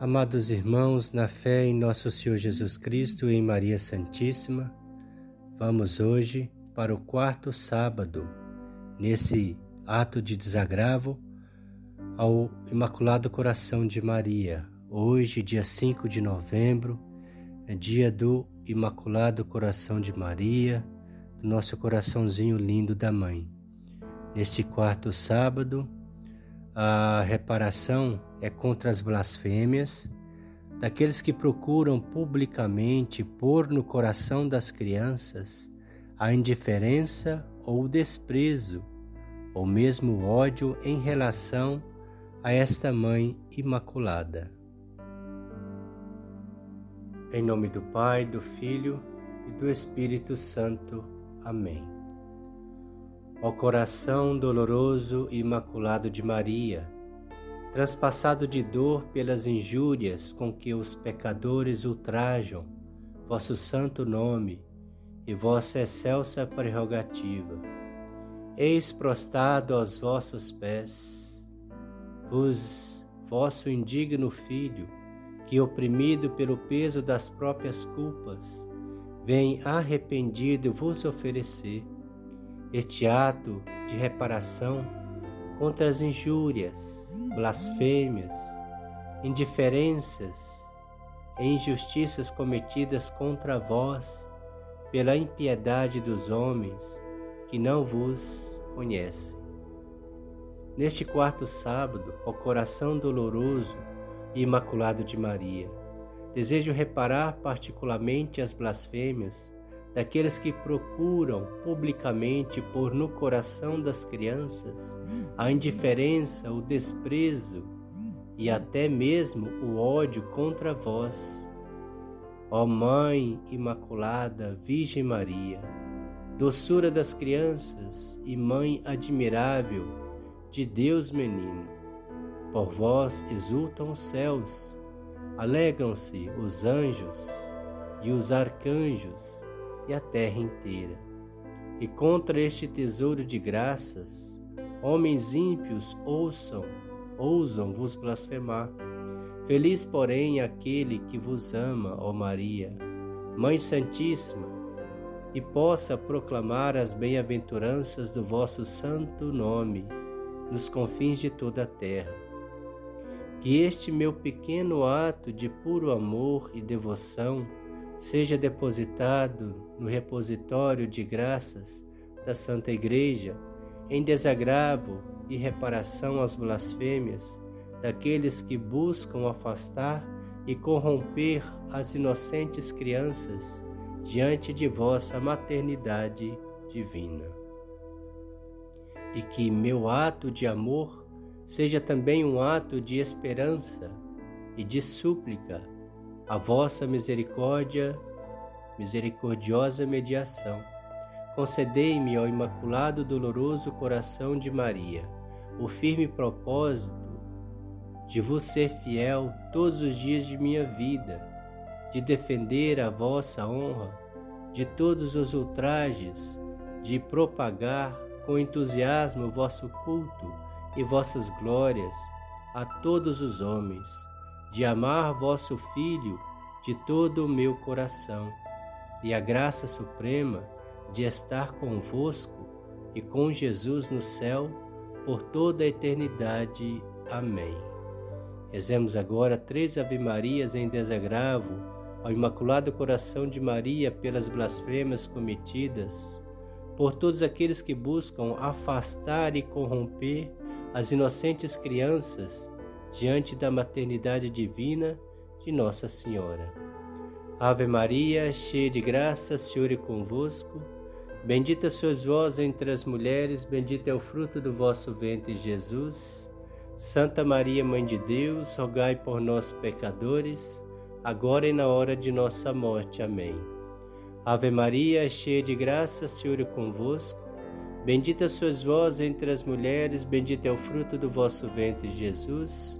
Amados irmãos, na fé em nosso Senhor Jesus Cristo e em Maria Santíssima, vamos hoje para o quarto sábado, nesse ato de desagravo ao Imaculado Coração de Maria. Hoje, dia 5 de novembro, é dia do Imaculado Coração de Maria, do nosso coraçãozinho lindo da Mãe. Nesse quarto sábado, a reparação é contra as blasfêmias daqueles que procuram publicamente pôr no coração das crianças a indiferença ou o desprezo, ou mesmo o ódio em relação a esta Mãe Imaculada. Em nome do Pai, do Filho e do Espírito Santo. Amém. Ó coração doloroso e imaculado de Maria, transpassado de dor pelas injúrias com que os pecadores ultrajam vosso santo nome e vossa excelsa prerrogativa, eis prostrado aos vossos pés, os vosso indigno filho, que oprimido pelo peso das próprias culpas, vem arrependido vos oferecer este ato de reparação contra as injúrias, blasfêmias, indiferenças e injustiças cometidas contra vós pela impiedade dos homens que não vos conhecem. Neste quarto sábado, ao coração doloroso e imaculado de Maria, desejo reparar particularmente as blasfêmias daqueles que procuram publicamente pôr no coração das crianças a indiferença, o desprezo e até mesmo o ódio contra vós. Ó Mãe Imaculada Virgem Maria, doçura das crianças e Mãe admirável de Deus Menino, por vós exultam os céus, alegram-se os anjos e os arcanjos e a terra inteira. E contra este tesouro de graças, homens ímpios ouçam, ousam vos blasfemar. Feliz, porém, aquele que vos ama, ó Maria, Mãe Santíssima, e possa proclamar as bem-aventuranças do vosso santo nome nos confins de toda a terra. Que este meu pequeno ato de puro amor e devoção seja depositado no repositório de graças da Santa Igreja, em desagravo e reparação às blasfêmias daqueles que buscam afastar e corromper as inocentes crianças diante de vossa maternidade divina. E que meu ato de amor seja também um ato de esperança e de súplica a vossa misericórdia, misericordiosa mediação. Concedei-me, ó Imaculado Doloroso Coração de Maria, o firme propósito de vos ser fiel todos os dias de minha vida, de defender a vossa honra de todos os ultrajes, de propagar com entusiasmo o vosso culto e vossas glórias a todos os homens de amar vosso Filho de todo o meu coração, e a graça suprema de estar convosco e com Jesus no céu por toda a eternidade. Amém. Rezemos agora três Ave-Marias em desagravo ao Imaculado Coração de Maria pelas blasfêmias cometidas, por todos aqueles que buscam afastar e corromper as inocentes crianças diante da maternidade divina de Nossa Senhora. Ave Maria, cheia de graça, Senhor é convosco. Bendita sois vós entre as mulheres, bendito é o fruto do vosso ventre, Jesus. Santa Maria, Mãe de Deus, rogai por nós, pecadores, agora e na hora de nossa morte. Amém. Ave Maria, cheia de graça, Senhor é convosco. Bendita sois vós entre as mulheres, bendito é o fruto do vosso ventre, Jesus.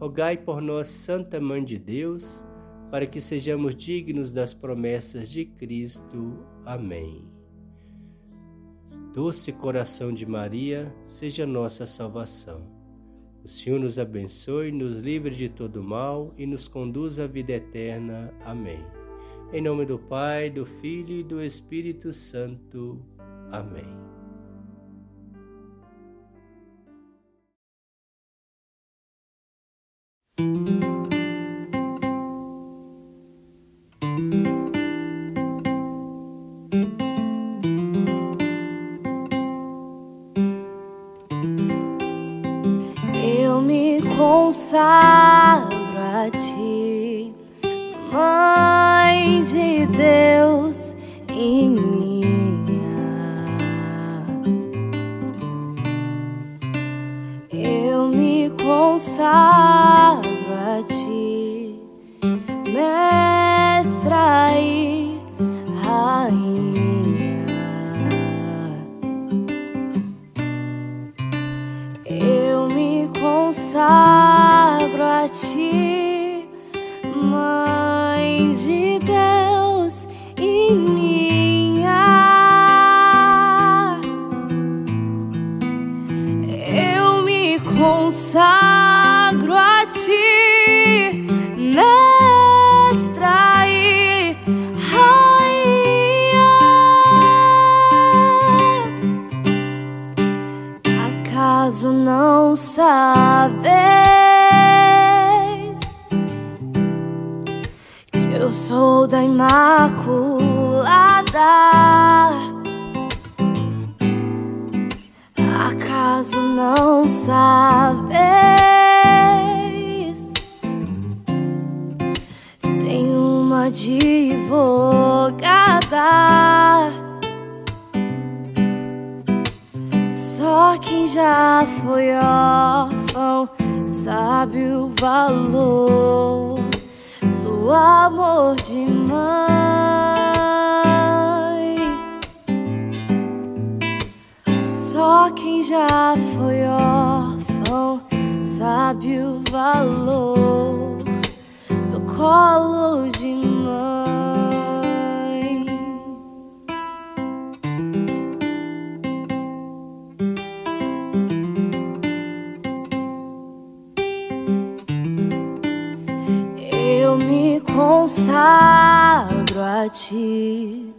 rogai por nós, Santa Mãe de Deus, para que sejamos dignos das promessas de Cristo. Amém. Doce coração de Maria, seja nossa salvação. O Senhor nos abençoe, nos livre de todo mal e nos conduz à vida eterna. Amém. Em nome do Pai, do Filho e do Espírito Santo. Amém. Consagro a ti, Mãe de Deus e minha. Eu me consagro ti, Mestra não sabes? Eu sou da Imaculada. Acaso não sabes? Tem uma advogada. Já foi órfão sabe o valor o amor de mãe. Só quem já foi órfão sabe o valor do colo de mãe. Ti,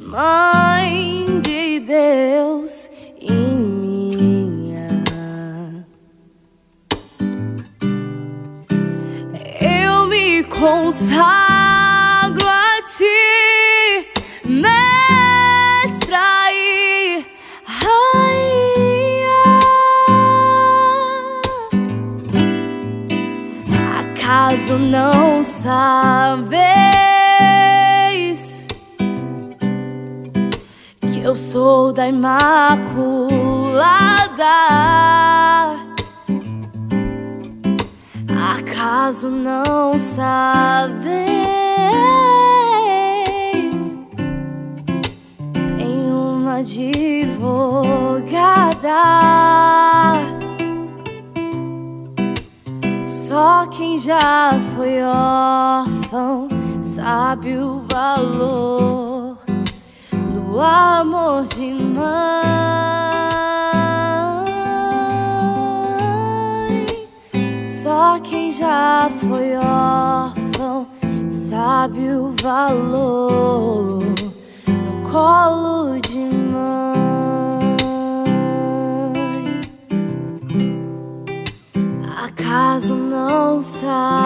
Mãe de Deus e minha. Eu me consagro a ti, Mestra e Rainha. Acaso não sabeis eu sou da Imaculada? Acaso não sabeis? Tem uma advogada só quem já foi órfão sabe o valor amor de mãe. Só quem já foi órfão sabe o valor do colo de mãe. Acaso não sabe?